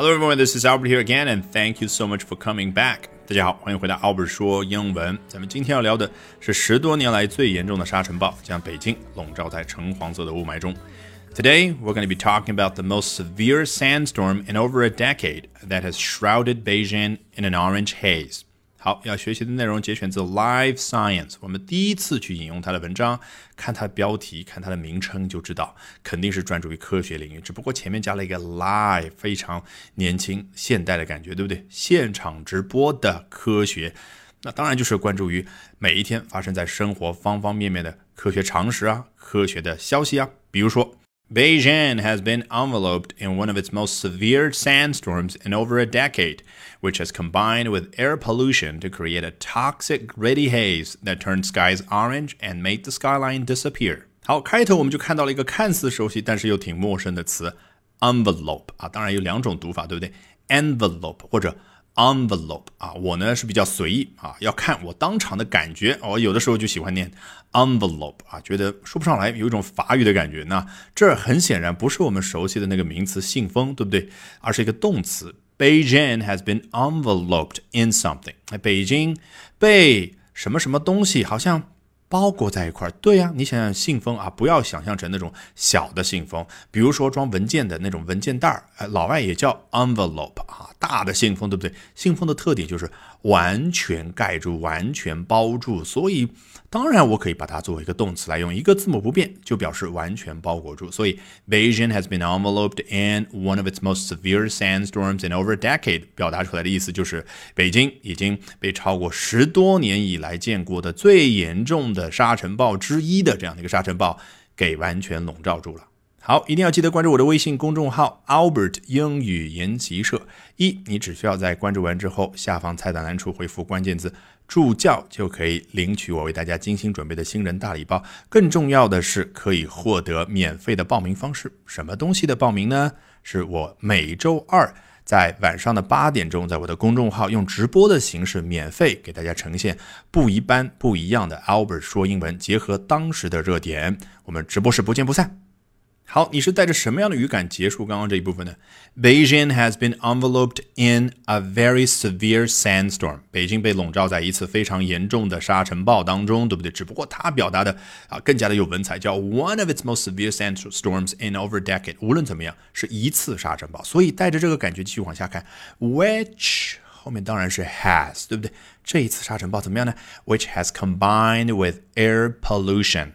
Hello everyone, this is Albert here again, and thank you so much for coming back. 大家好，欢迎回到 Albert 说英文。咱们今天要聊的是十多年来最严重的沙尘暴，将北京笼罩在橙黄色的雾霾中。Today, we're going to be talking about the most severe sandstorm in over a decade that has shrouded Beijing in an orange haze. 好，要学习的内容节选自《Live Science》。我们第一次去引用它的文章，看它的标题，看它的名称就知道，肯定是专注于科学领域。只不过前面加了一个 “live”，非常年轻、现代的感觉，对不对？现场直播的科学，那当然就是关注于每一天发生在生活方方面面的科学常识啊，科学的消息啊，比如说。Beijing has been enveloped in one of its most severe sandstorms in over a decade, which has combined with air pollution to create a toxic gritty haze that turned skies orange and made the skyline disappear. 好，开头我们就看到了一个看似熟悉，但是又挺陌生的词，envelope 啊，当然有两种读法，对不对？envelope 或者 envelope 啊，我呢是比较随意啊，要看我当场的感觉。我有的时候就喜欢念 envelope 啊，觉得说不上来，有一种法语的感觉。那这很显然不是我们熟悉的那个名词信封，对不对？而是一个动词。Beijing has been enveloped in something。北京被什么什么东西好像。包裹在一块儿，对呀，你想想信封啊，不要想象成那种小的信封，比如说装文件的那种文件袋儿，哎，老外也叫 envelope 啊，大的信封，对不对？信封的特点就是完全盖住、完全包住，所以。当然，我可以把它作为一个动词来用，一个字母不变就表示完全包裹住。所以，Beijing has been enveloped in one of its most severe sandstorms in over a decade，表达出来的意思就是北京已经被超过十多年以来见过的最严重的沙尘暴之一的这样的一个沙尘暴给完全笼罩住了。好，一定要记得关注我的微信公众号 Albert 英语研习社。一，你只需要在关注完之后，下方菜单栏处回复关键字“助教”，就可以领取我为大家精心准备的新人大礼包。更重要的是，可以获得免费的报名方式。什么东西的报名呢？是我每周二在晚上的八点钟，在我的公众号用直播的形式，免费给大家呈现不一般、不一样的 Albert 说英文，结合当时的热点，我们直播室不见不散。好，你是带着什么样的语感结束刚刚这一部分呢？Beijing has been enveloped in a very severe sandstorm。北京被笼罩在一次非常严重的沙尘暴当中，对不对？只不过它表达的啊更加的有文采，叫 one of its most severe sandstorms in over a decade。无论怎么样，是一次沙尘暴，所以带着这个感觉继续往下看，which 后面当然是 has，对不对？这一次沙尘暴怎么样呢？Which has combined with air pollution。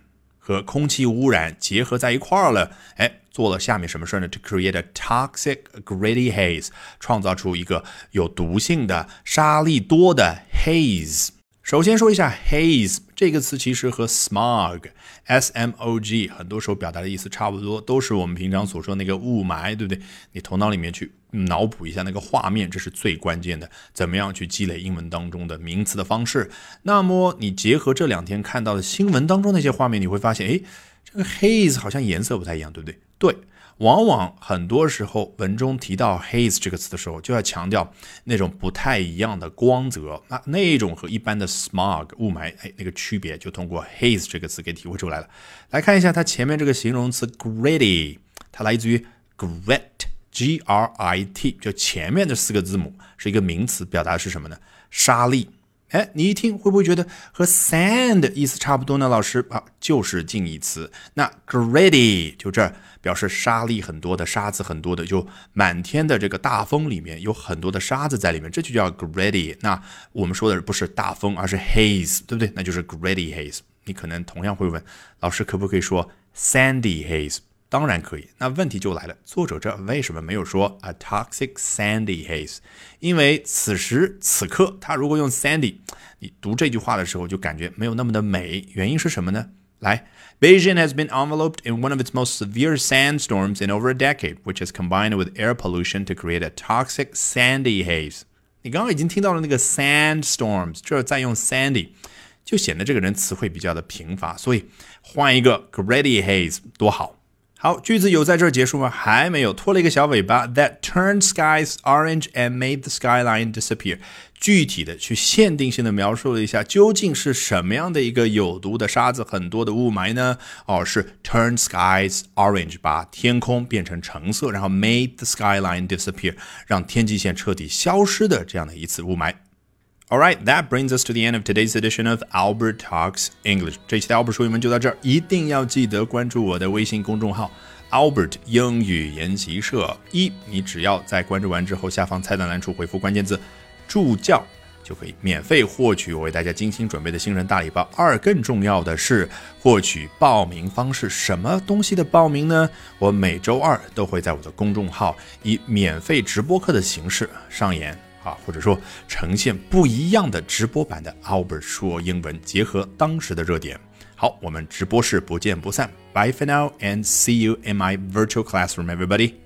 和空气污染结合在一块儿了，哎，做了下面什么事儿呢？To create a toxic gritty haze，创造出一个有毒性的沙粒多的 haze。首先说一下 haze 这个词，其实和 smog，s m o g，很多时候表达的意思差不多，都是我们平常所说那个雾霾，对不对？你头脑里面去脑补一下那个画面，这是最关键的。怎么样去积累英文当中的名词的方式？那么你结合这两天看到的新闻当中那些画面，你会发现，哎，这个 haze 好像颜色不太一样，对不对？对。往往很多时候，文中提到 haze 这个词的时候，就要强调那种不太一样的光泽。那那种和一般的 smog 雾霾，哎，那个区别就通过 haze 这个词给体会出来了。来看一下它前面这个形容词 gritty，它来自于 grit，g r i t，就前面的四个字母是一个名词，表达的是什么呢？沙粒。哎，你一听会不会觉得和 sand 意思差不多呢？老师啊，就是近义词。那 gritty 就这儿表示沙粒很多的，沙子很多的，就满天的这个大风里面有很多的沙子在里面，这就叫 gritty。那我们说的不是大风，而是 haze，对不对？那就是 gritty haze。你可能同样会问，老师可不可以说 sandy haze？当然可以，那问题就来了，作者这为什么没有说 a toxic sandy haze？因为此时此刻，他如果用 sandy，你读这句话的时候就感觉没有那么的美。原因是什么呢？来，Beijing has been enveloped in one of its most severe sandstorms in over a decade, which has combined with air pollution to create a toxic sandy haze。你刚刚已经听到了那个 sandstorms，这再用 sandy，就显得这个人词汇比较的贫乏，所以换一个 gritty haze 多好。 好，句子有在这儿结束吗？还没有，拖了一个小尾巴。That turned skies orange and made the skyline disappear。具体的去限定性的描述了一下，究竟是什么样的一个有毒的沙子，很多的雾霾呢？哦，是 turn skies orange，把天空变成橙色，然后 made the skyline disappear，让天际线彻底消失的这样的一次雾霾。All right, that brings us to the end of today's edition of Albert Talks English. 这期的 Albert 说英文就到这儿，一定要记得关注我的微信公众号 Albert 英语研习社。一，你只要在关注完之后，下方菜单栏处回复关键字“助教”，就可以免费获取我为大家精心准备的新人大礼包。二，更重要的是获取报名方式，什么东西的报名呢？我每周二都会在我的公众号以免费直播课的形式上演。啊，或者说呈现不一样的直播版的 Albert 说英文，结合当时的热点。好，我们直播室不见不散。Bye for now and see you in my virtual classroom, everybody.